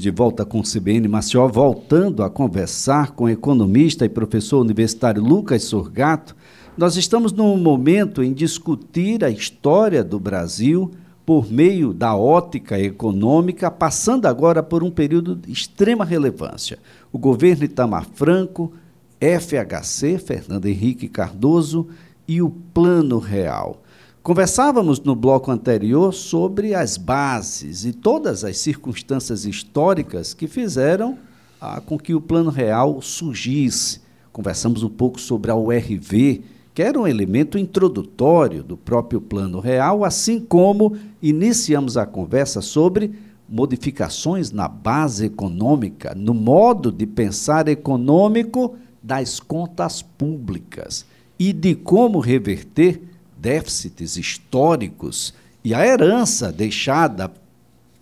De volta com o CBN Maceió, voltando a conversar com economista e professor universitário Lucas Sorgato, nós estamos num momento em discutir a história do Brasil por meio da ótica econômica, passando agora por um período de extrema relevância. O governo Itamar Franco, FHC, Fernando Henrique Cardoso e o Plano Real. Conversávamos no bloco anterior sobre as bases e todas as circunstâncias históricas que fizeram ah, com que o Plano Real surgisse. Conversamos um pouco sobre a URV, que era um elemento introdutório do próprio Plano Real, assim como iniciamos a conversa sobre modificações na base econômica, no modo de pensar econômico das contas públicas e de como reverter déficits históricos e a herança deixada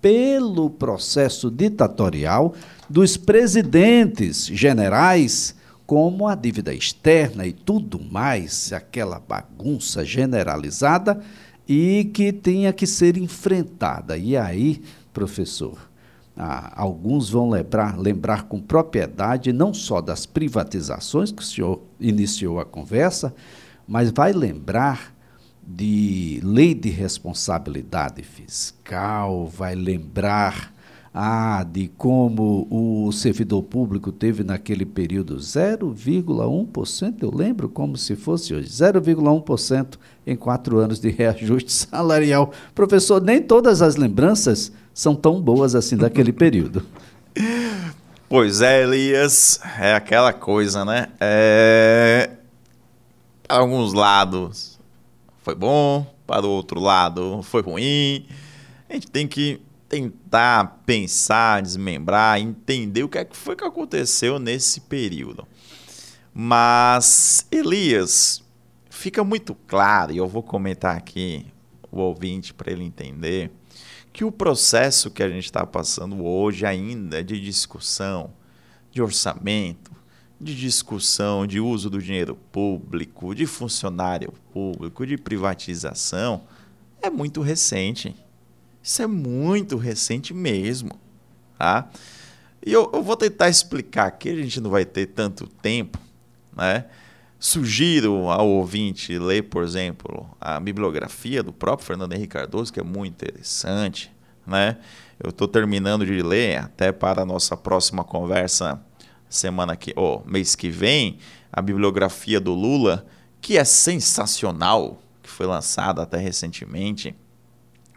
pelo processo ditatorial dos presidentes generais, como a dívida externa e tudo mais, aquela bagunça generalizada e que tinha que ser enfrentada. E aí, professor, ah, alguns vão lembrar, lembrar com propriedade não só das privatizações, que o senhor iniciou a conversa, mas vai lembrar de lei de responsabilidade fiscal, vai lembrar ah, de como o servidor público teve naquele período 0,1%, eu lembro como se fosse hoje, 0,1% em quatro anos de reajuste salarial. Professor, nem todas as lembranças são tão boas assim daquele período. Pois é, Elias, é aquela coisa, né? É... Alguns lados foi bom, para o outro lado foi ruim. A gente tem que tentar pensar, desmembrar, entender o que, é que foi que aconteceu nesse período. Mas, Elias, fica muito claro, e eu vou comentar aqui o ouvinte para ele entender, que o processo que a gente está passando hoje ainda de discussão, de orçamento, de discussão de uso do dinheiro público, de funcionário público, de privatização, é muito recente. Isso é muito recente mesmo. Tá? E eu, eu vou tentar explicar aqui, a gente não vai ter tanto tempo. Né? Sugiro ao ouvinte ler, por exemplo, a bibliografia do próprio Fernando Henrique Cardoso, que é muito interessante. Né? Eu estou terminando de ler, até para a nossa próxima conversa semana que, oh, mês que vem, a bibliografia do Lula, que é sensacional, que foi lançada até recentemente.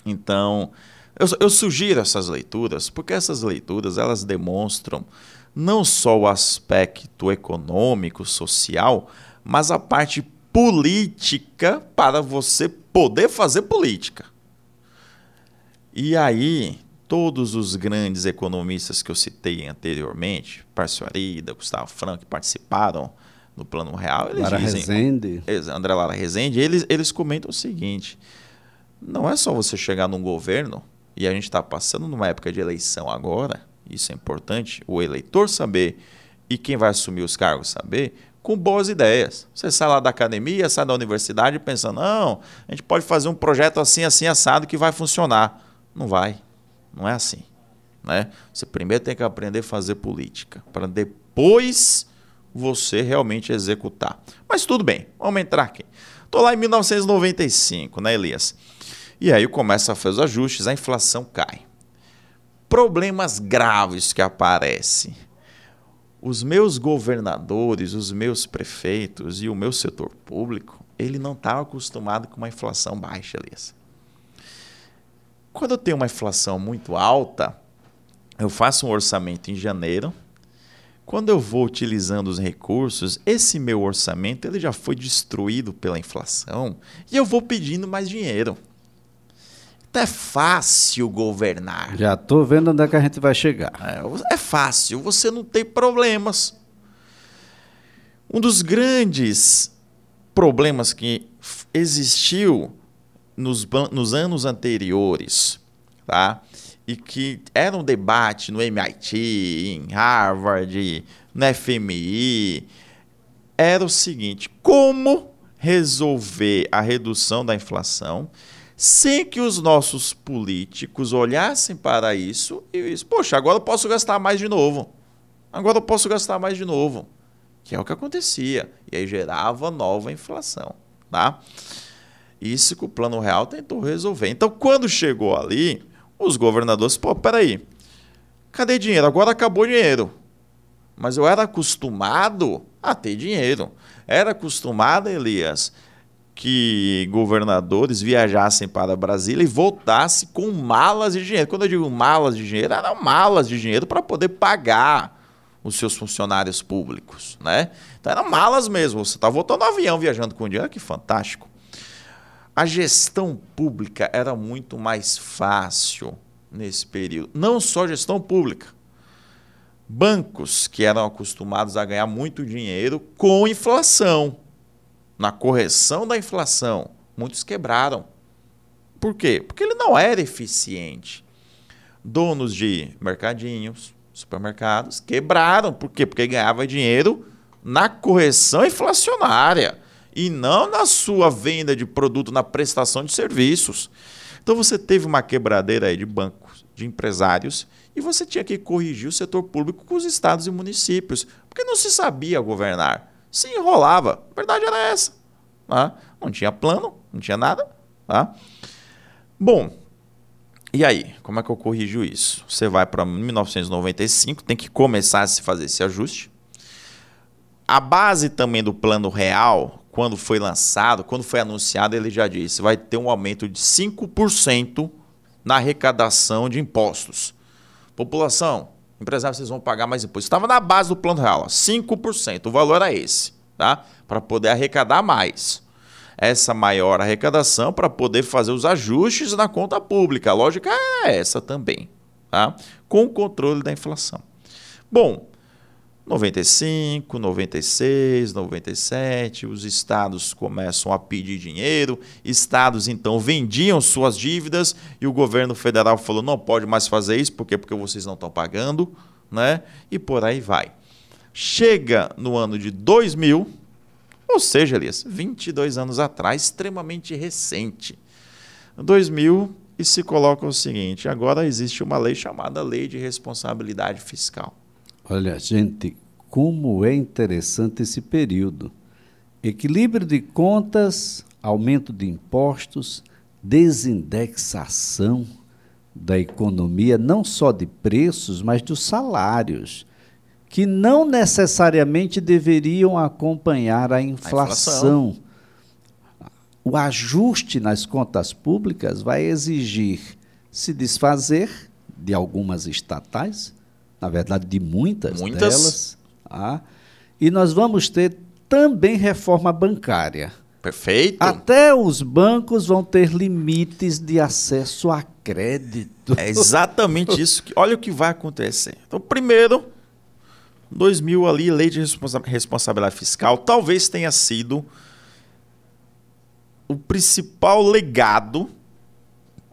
Então, eu, eu sugiro essas leituras, porque essas leituras elas demonstram não só o aspecto econômico, social, mas a parte política para você poder fazer política. E aí, todos os grandes economistas que eu citei anteriormente, Parcio Arida, Gustavo Franco, que participaram no Plano Real, eles Lara dizem, Rezende. André Lara Rezende, eles, eles comentam o seguinte, não é só você chegar num governo, e a gente está passando numa época de eleição agora, isso é importante, o eleitor saber e quem vai assumir os cargos saber, com boas ideias. Você sai lá da academia, sai da universidade pensando, não, a gente pode fazer um projeto assim, assim, assado que vai funcionar. Não vai. Não é assim. Né? Você primeiro tem que aprender a fazer política, para depois você realmente executar. Mas tudo bem, vamos entrar aqui. Estou lá em 1995, né, Elias? E aí começa a fazer os ajustes, a inflação cai. Problemas graves que aparecem. Os meus governadores, os meus prefeitos e o meu setor público, ele não estava acostumado com uma inflação baixa, Elias. Quando eu tenho uma inflação muito alta, eu faço um orçamento em janeiro. Quando eu vou utilizando os recursos, esse meu orçamento ele já foi destruído pela inflação e eu vou pedindo mais dinheiro. Então é fácil governar. Já estou vendo onde é que a gente vai chegar. É, é fácil, você não tem problemas. Um dos grandes problemas que existiu nos, nos anos anteriores, tá? E que era um debate no MIT, em Harvard, no FMI, era o seguinte: como resolver a redução da inflação sem que os nossos políticos olhassem para isso e dissem, poxa, agora eu posso gastar mais de novo. Agora eu posso gastar mais de novo. Que é o que acontecia. E aí gerava nova inflação. Tá? Isso que o Plano Real tentou resolver. Então, quando chegou ali, os governadores, pô, peraí, cadê dinheiro? Agora acabou dinheiro. Mas eu era acostumado a ter dinheiro. Era acostumado, Elias, que governadores viajassem para Brasília e voltassem com malas de dinheiro. Quando eu digo malas de dinheiro, eram malas de dinheiro para poder pagar os seus funcionários públicos, né? Então eram malas mesmo. Você está voltando no avião viajando com dinheiro, que fantástico. A gestão pública era muito mais fácil nesse período. Não só gestão pública. Bancos que eram acostumados a ganhar muito dinheiro com inflação. Na correção da inflação, muitos quebraram. Por quê? Porque ele não era eficiente. Donos de mercadinhos, supermercados quebraram. Por quê? Porque ganhava dinheiro na correção inflacionária e não na sua venda de produto, na prestação de serviços. Então você teve uma quebradeira aí de bancos, de empresários, e você tinha que corrigir o setor público com os estados e municípios, porque não se sabia governar. Se enrolava. A verdade era essa. Tá? Não tinha plano, não tinha nada. Tá? Bom, e aí, como é que eu corrijo isso? Você vai para 1995, tem que começar a se fazer esse ajuste. A base também do plano real, quando foi lançado, quando foi anunciado, ele já disse, vai ter um aumento de 5% na arrecadação de impostos. População, empresários, vocês vão pagar mais impostos. Estava na base do plano real, 5%. O valor era esse, tá? Para poder arrecadar mais essa maior arrecadação para poder fazer os ajustes na conta pública. A lógica é essa também, tá? com o controle da inflação. Bom, 95, 96, 97, os estados começam a pedir dinheiro, estados então vendiam suas dívidas e o governo federal falou: não pode mais fazer isso, por quê? Porque vocês não estão pagando, né? E por aí vai. Chega no ano de 2000, ou seja, Elias, 22 anos atrás, extremamente recente. 2000 e se coloca o seguinte: agora existe uma lei chamada Lei de Responsabilidade Fiscal. Olha, gente, como é interessante esse período. Equilíbrio de contas, aumento de impostos, desindexação da economia, não só de preços, mas dos salários que não necessariamente deveriam acompanhar a inflação. a inflação. O ajuste nas contas públicas vai exigir se desfazer de algumas estatais, na verdade, de muitas, muitas. delas. Tá? E nós vamos ter também reforma bancária. Perfeito. Até os bancos vão ter limites de acesso a crédito. É exatamente isso. Que, olha o que vai acontecer. Então, primeiro, 2000 ali, lei de responsabilidade fiscal, talvez tenha sido o principal legado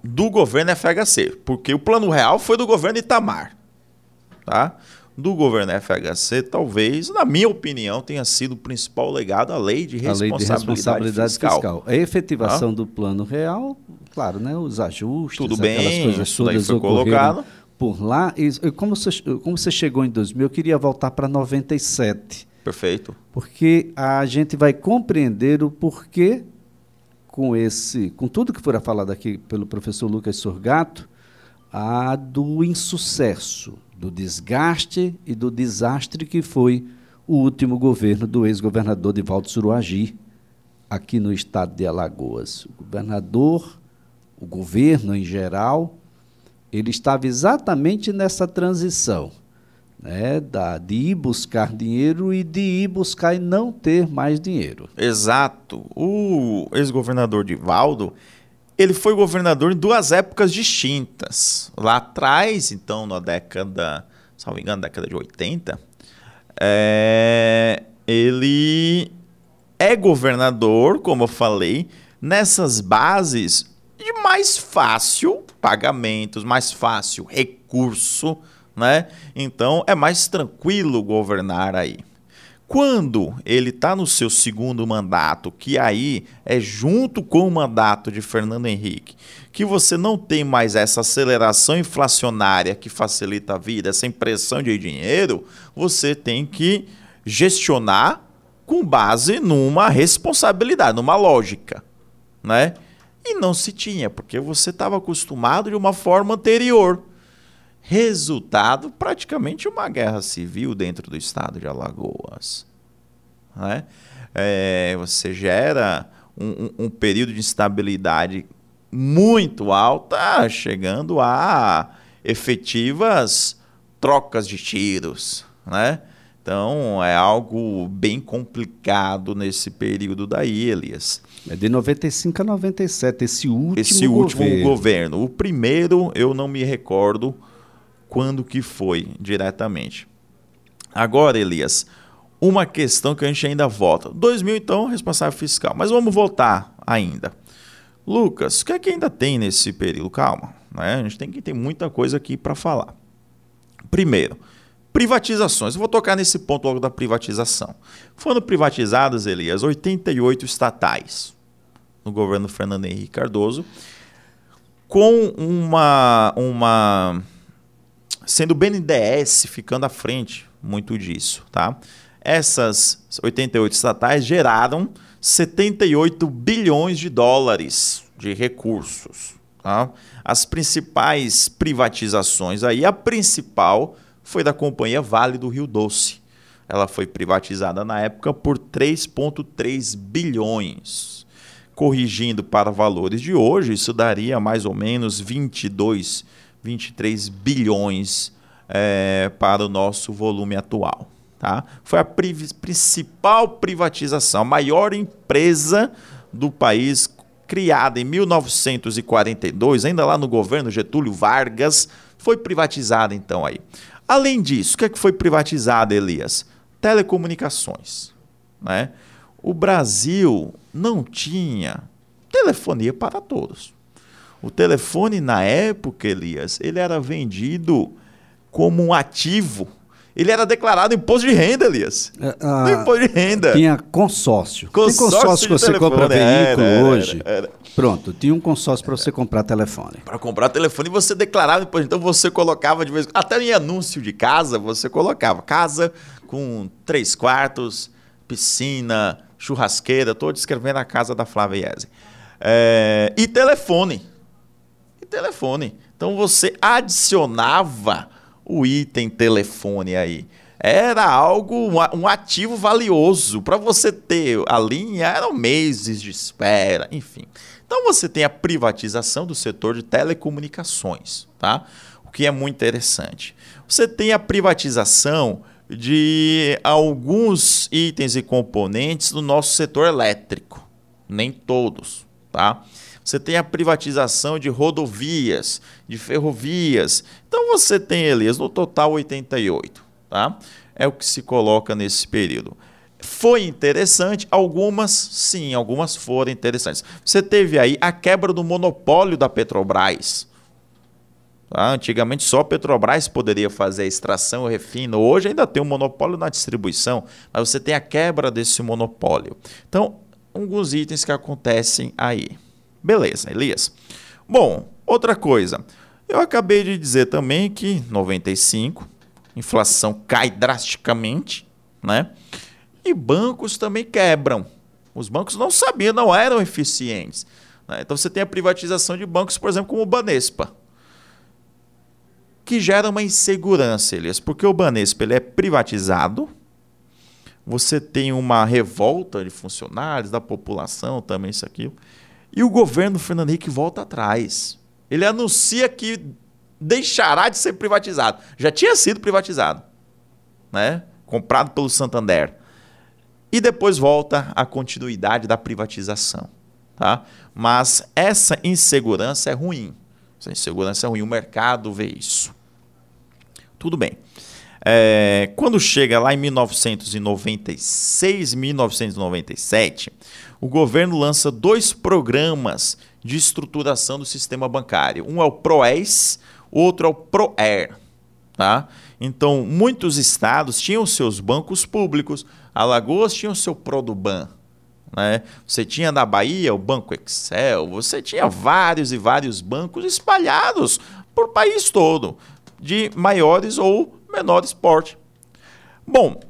do governo FHC, porque o plano real foi do governo Itamar, tá? Do governo FHC, talvez, na minha opinião, tenha sido o principal legado a lei de responsabilidade, lei de responsabilidade fiscal. fiscal. A efetivação do plano real, claro, né, os ajustes, Tudo bem, coisas todas foi colocado por lá. E como você, como você chegou em 2000, eu queria voltar para 97. Perfeito. Porque a gente vai compreender o porquê com esse, com tudo que fora falado aqui pelo professor Lucas Sorgato, a do insucesso, do desgaste e do desastre que foi o último governo do ex-governador Divaldo Suruagi, aqui no estado de Alagoas. O governador, o governo em geral, ele estava exatamente nessa transição, né, da, de ir buscar dinheiro e de ir buscar e não ter mais dinheiro. Exato. O ex-governador Divaldo, ele foi governador em duas épocas distintas. Lá atrás, então, na década, me engano, década de 80, é, ele é governador, como eu falei, nessas bases de mais fácil pagamentos, mais fácil recurso, né? Então é mais tranquilo governar aí. Quando ele está no seu segundo mandato, que aí é junto com o mandato de Fernando Henrique, que você não tem mais essa aceleração inflacionária que facilita a vida, essa impressão de dinheiro, você tem que gestionar com base numa responsabilidade, numa lógica, né? E não se tinha, porque você estava acostumado de uma forma anterior. Resultado, praticamente uma guerra civil dentro do estado de Alagoas. Né? É, você gera um, um, um período de instabilidade muito alta, chegando a efetivas trocas de tiros, né? Então é algo bem complicado nesse período daí, Elias. É de 95 a 97, esse último Esse último governo. governo. O primeiro eu não me recordo quando que foi diretamente. Agora, Elias, uma questão que a gente ainda volta. 2000 então, responsável fiscal. Mas vamos voltar ainda. Lucas, o que é que ainda tem nesse período? Calma, né? A gente tem que ter muita coisa aqui para falar. Primeiro, Privatizações. Eu vou tocar nesse ponto logo da privatização. Foram privatizadas, Elias, 88 estatais no governo Fernando Henrique Cardoso, com uma. uma sendo o BNDES ficando à frente muito disso. Tá? Essas 88 estatais geraram 78 bilhões de dólares de recursos. Tá? As principais privatizações aí, a principal foi da companhia Vale do Rio Doce. Ela foi privatizada na época por 3,3 bilhões. Corrigindo para valores de hoje, isso daria mais ou menos 22, 23 bilhões é, para o nosso volume atual. Tá? Foi a pri principal privatização, a maior empresa do país, criada em 1942, ainda lá no governo Getúlio Vargas, foi privatizada então aí. Além disso, o que, é que foi privatizado, Elias? Telecomunicações. Né? O Brasil não tinha telefonia para todos. O telefone, na época, Elias, ele era vendido como um ativo. Ele era declarado imposto de renda, Elias. É, ah, imposto de renda. Tinha consórcio. consórcio Tem consórcio que você telefone. compra veículo era, hoje. Era, era. Pronto, tinha um consórcio para você comprar telefone. Para comprar telefone você declarava depois. Então você colocava de vez até em anúncio de casa, você colocava casa com três quartos, piscina, churrasqueira, estou descrevendo a casa da Flávia Iese. É, e telefone. Telefone. Então você adicionava o item telefone aí era algo, um ativo valioso. Para você ter a linha, eram meses de espera, enfim. Então você tem a privatização do setor de telecomunicações, tá? O que é muito interessante. Você tem a privatização de alguns itens e componentes do nosso setor elétrico, nem todos, tá? Você tem a privatização de rodovias, de ferrovias. Então você tem, Elias, no total 88, tá? É o que se coloca nesse período. Foi interessante, algumas sim, algumas foram interessantes. Você teve aí a quebra do monopólio da Petrobras. Tá? Antigamente só a Petrobras poderia fazer a extração e refino. Hoje ainda tem um monopólio na distribuição, mas você tem a quebra desse monopólio. Então, alguns itens que acontecem aí. Beleza, Elias. Bom, outra coisa. Eu acabei de dizer também que 95, inflação cai drasticamente, né? E bancos também quebram. Os bancos não sabiam, não eram eficientes. Né? Então você tem a privatização de bancos, por exemplo, como o Banespa, que gera uma insegurança, Elias, porque o Banespa ele é privatizado, você tem uma revolta de funcionários, da população, também isso aqui, e o governo Fernando Henrique volta atrás. Ele anuncia que deixará de ser privatizado. Já tinha sido privatizado, né? comprado pelo Santander e depois volta à continuidade da privatização. Tá? Mas essa insegurança é ruim. Essa insegurança é ruim, o mercado vê isso. Tudo bem. É, quando chega lá em 1996, 1997, o governo lança dois programas de estruturação do sistema bancário. Um é o PROES, outro é o PROER. Tá? Então, muitos estados tinham seus bancos públicos. Alagoas tinha o seu Produban. Né? Você tinha na Bahia o Banco Excel. Você tinha vários e vários bancos espalhados por país todo, de maiores ou menores porte. Bom,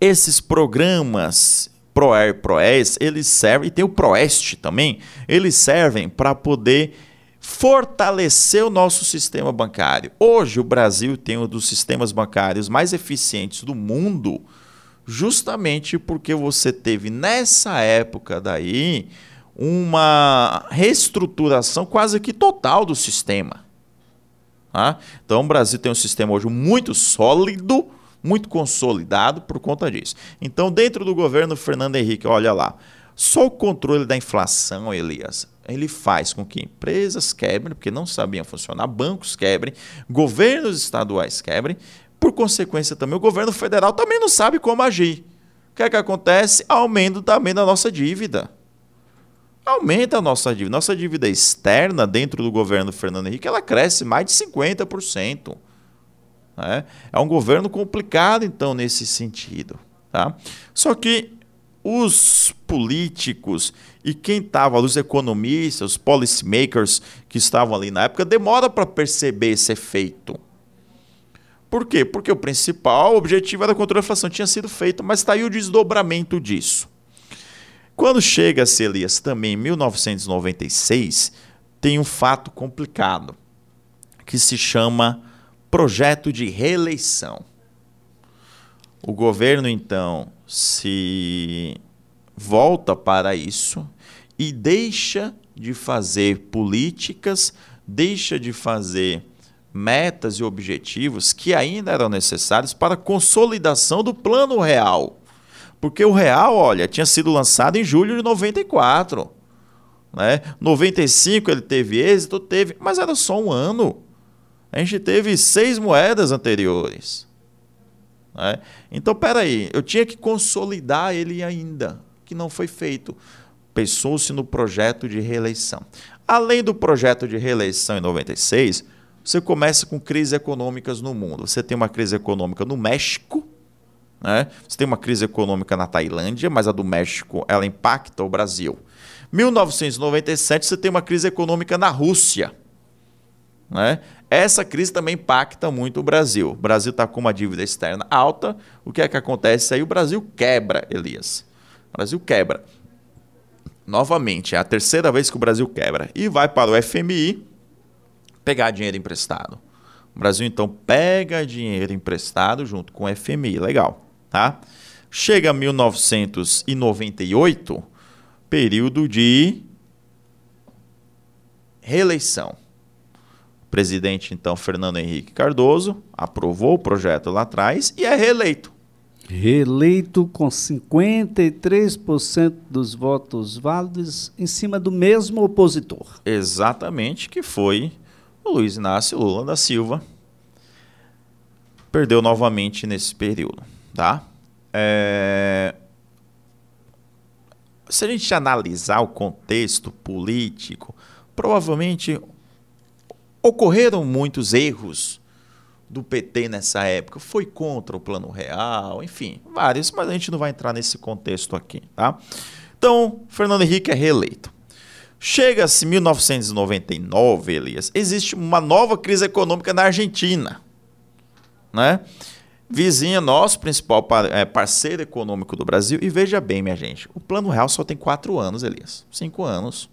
esses programas ProAir, ProES, eles servem, e tem o ProEst também, eles servem para poder fortalecer o nosso sistema bancário. Hoje o Brasil tem um dos sistemas bancários mais eficientes do mundo, justamente porque você teve nessa época daí uma reestruturação quase que total do sistema. Tá? Então o Brasil tem um sistema hoje muito sólido, muito consolidado por conta disso. Então, dentro do governo Fernando Henrique, olha lá, só o controle da inflação, Elias, ele faz com que empresas quebrem, porque não sabiam funcionar, bancos quebrem, governos estaduais quebrem, por consequência também o governo federal também não sabe como agir. O que é que acontece? Aumento também da nossa dívida. Aumenta a nossa dívida. Nossa dívida externa dentro do governo Fernando Henrique, ela cresce mais de 50%. Né? É um governo complicado, então, nesse sentido. Tá? Só que os políticos e quem estava, os economistas, os policymakers que estavam ali na época, demora para perceber esse efeito. Por quê? Porque o principal objetivo era controle da inflação, tinha sido feito, mas está aí o desdobramento disso. Quando chega-se, Elias, também em 1996, tem um fato complicado, que se chama projeto de reeleição. O governo, então, se volta para isso e deixa de fazer políticas, deixa de fazer metas e objetivos que ainda eram necessários para a consolidação do plano real. Porque o real, olha, tinha sido lançado em julho de 94. Né? 95 ele teve êxito, teve, mas era só um ano. A gente teve seis moedas anteriores. Né? Então, peraí, eu tinha que consolidar ele ainda, que não foi feito. Pensou-se no projeto de reeleição. Além do projeto de reeleição em 96, você começa com crises econômicas no mundo. Você tem uma crise econômica no México, né? você tem uma crise econômica na Tailândia, mas a do México ela impacta o Brasil. 1997, você tem uma crise econômica na Rússia. Né? Essa crise também impacta muito o Brasil. O Brasil está com uma dívida externa alta. O que é que acontece aí? O Brasil quebra, Elias. O Brasil quebra. Novamente, é a terceira vez que o Brasil quebra. E vai para o FMI pegar dinheiro emprestado. O Brasil, então, pega dinheiro emprestado junto com o FMI. Legal, tá? Chega 1998, período de reeleição presidente, então, Fernando Henrique Cardoso, aprovou o projeto lá atrás e é reeleito. Reeleito com 53% dos votos válidos em cima do mesmo opositor. Exatamente, que foi o Luiz Inácio Lula da Silva. Perdeu novamente nesse período, tá? É... Se a gente analisar o contexto político, provavelmente Ocorreram muitos erros do PT nessa época. Foi contra o Plano Real, enfim, vários, mas a gente não vai entrar nesse contexto aqui, tá? Então, Fernando Henrique é reeleito. Chega-se 1999, Elias, existe uma nova crise econômica na Argentina, né? Vizinha nosso, principal é, parceiro econômico do Brasil. E veja bem, minha gente, o Plano Real só tem quatro anos, Elias. Cinco anos.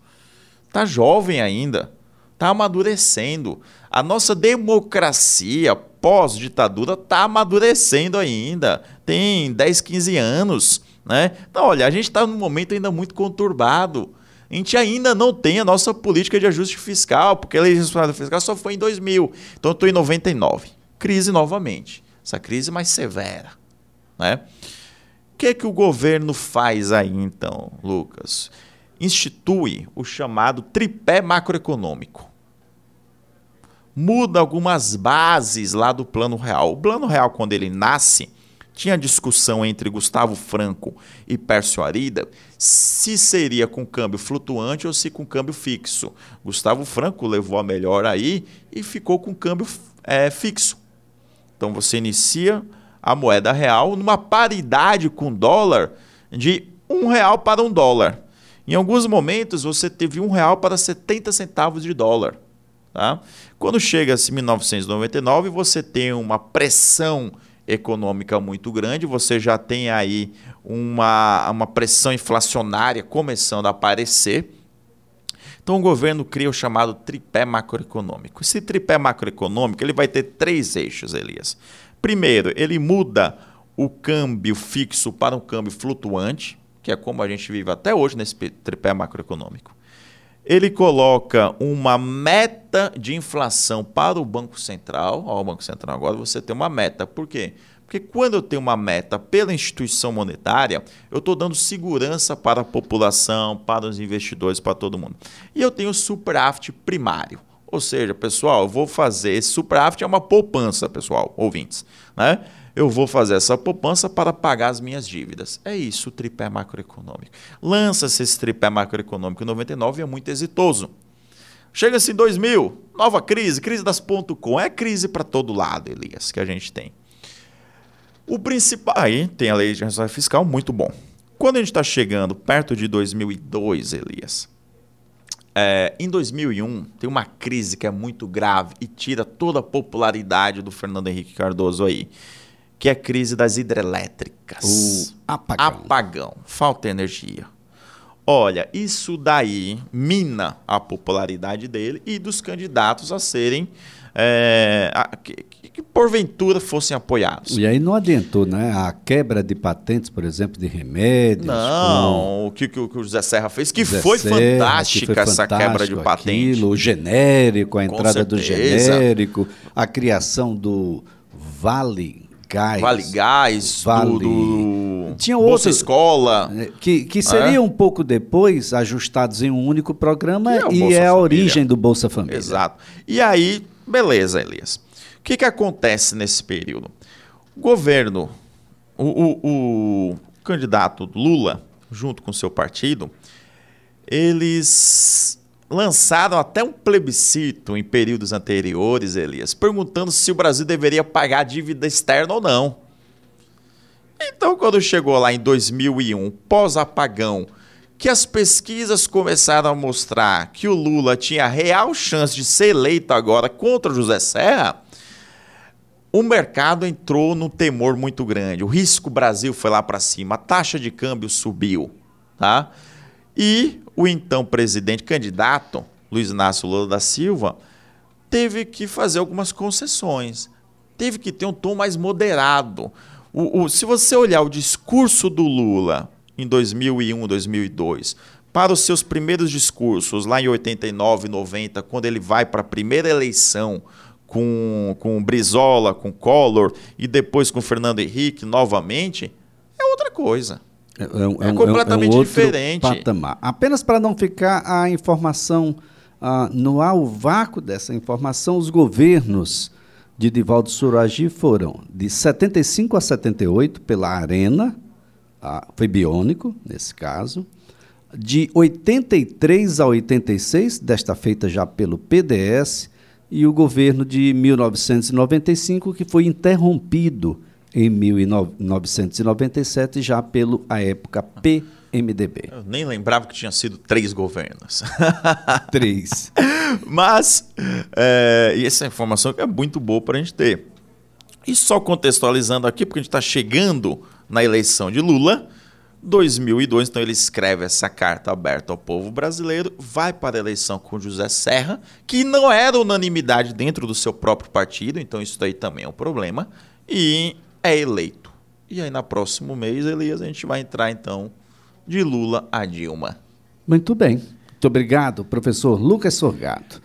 Tá jovem ainda está amadurecendo. A nossa democracia pós-ditadura está amadurecendo ainda. Tem 10, 15 anos. Né? Então, olha, a gente está num momento ainda muito conturbado. A gente ainda não tem a nossa política de ajuste fiscal, porque a legislação fiscal só foi em 2000. Então, eu estou em 99. Crise novamente. Essa crise mais severa. Né? O que, é que o governo faz aí, então, Lucas? institui o chamado tripé macroeconômico. Muda algumas bases lá do Plano Real. O Plano Real, quando ele nasce, tinha discussão entre Gustavo Franco e Pércio Arida se seria com câmbio flutuante ou se com câmbio fixo. Gustavo Franco levou a melhor aí e ficou com câmbio é, fixo. Então você inicia a moeda real numa paridade com dólar de um real para um dólar. Em alguns momentos você teve um real para 70 centavos de dólar. Tá? Quando chega-se 1999, você tem uma pressão econômica muito grande, você já tem aí uma, uma pressão inflacionária começando a aparecer. Então o governo cria o chamado tripé macroeconômico. Esse tripé macroeconômico ele vai ter três eixos, Elias. Primeiro, ele muda o câmbio fixo para um câmbio flutuante, que é como a gente vive até hoje nesse tripé macroeconômico. Ele coloca uma meta de inflação para o Banco Central. O Banco Central agora você tem uma meta. Por quê? Porque quando eu tenho uma meta pela instituição monetária, eu estou dando segurança para a população, para os investidores, para todo mundo. E eu tenho o superávit primário. Ou seja, pessoal, eu vou fazer esse superávit é uma poupança, pessoal, ouvintes, né? eu vou fazer essa poupança para pagar as minhas dívidas. É isso o tripé macroeconômico. Lança-se esse tripé macroeconômico em 99 e é muito exitoso. Chega-se em 2000, nova crise, crise das ponto .com. É crise para todo lado, Elias, que a gente tem. O principal... Aí tem a lei de responsabilidade fiscal, muito bom. Quando a gente está chegando perto de 2002, Elias, é, em 2001 tem uma crise que é muito grave e tira toda a popularidade do Fernando Henrique Cardoso aí que é a crise das hidrelétricas. O apagão. Apagão, falta energia. Olha, isso daí mina a popularidade dele e dos candidatos a serem é, a, que, que, porventura fossem apoiados. E aí não adiantou, né? A quebra de patentes, por exemplo, de remédios. Não, o que, que, o José Serra fez, que, foi, Serra, fantástica que foi essa quebra de patente. Aquilo, o genérico, a entrada do genérico, a criação do Vale Gás. Vale Gás, vale... Do, do... Tinha outra escola. É, que, que seria é? um pouco depois ajustados em um único programa é e Bolsa é a origem do Bolsa Família. Exato. E aí, beleza, Elias. Que, que acontece nesse período? O governo, o, o, o candidato Lula, junto com seu partido, eles lançaram até um plebiscito em períodos anteriores, Elias, perguntando se o Brasil deveria pagar dívida externa ou não. Então, quando chegou lá em 2001, pós-apagão, que as pesquisas começaram a mostrar que o Lula tinha real chance de ser eleito agora contra José Serra, o mercado entrou num temor muito grande. O risco Brasil foi lá para cima, a taxa de câmbio subiu, tá? E o então presidente candidato, Luiz Inácio Lula da Silva, teve que fazer algumas concessões. Teve que ter um tom mais moderado. O, o, se você olhar o discurso do Lula em 2001, 2002, para os seus primeiros discursos, lá em 89, 90, quando ele vai para a primeira eleição com, com Brizola, com Collor e depois com Fernando Henrique novamente, é outra coisa. É, é, é, é completamente é um diferente. Patamar. Apenas para não ficar a informação ah, no ar, o vácuo dessa informação, os governos de Divaldo Suragi foram de 75 a 78 pela Arena, ah, foi biônico nesse caso, de 83 a 86, desta feita já pelo PDS, e o governo de 1995, que foi interrompido em 1997, já pelo, a época, PMDB. Eu nem lembrava que tinha sido três governos. três. Mas, é, e essa informação é muito boa para a gente ter. E só contextualizando aqui, porque a gente está chegando na eleição de Lula, 2002, então ele escreve essa carta aberta ao povo brasileiro, vai para a eleição com José Serra, que não era unanimidade dentro do seu próprio partido, então isso daí também é um problema, e é eleito. E aí, no próximo mês, Elias, a gente vai entrar, então, de Lula a Dilma. Muito bem. Muito obrigado, professor Lucas Sorgato.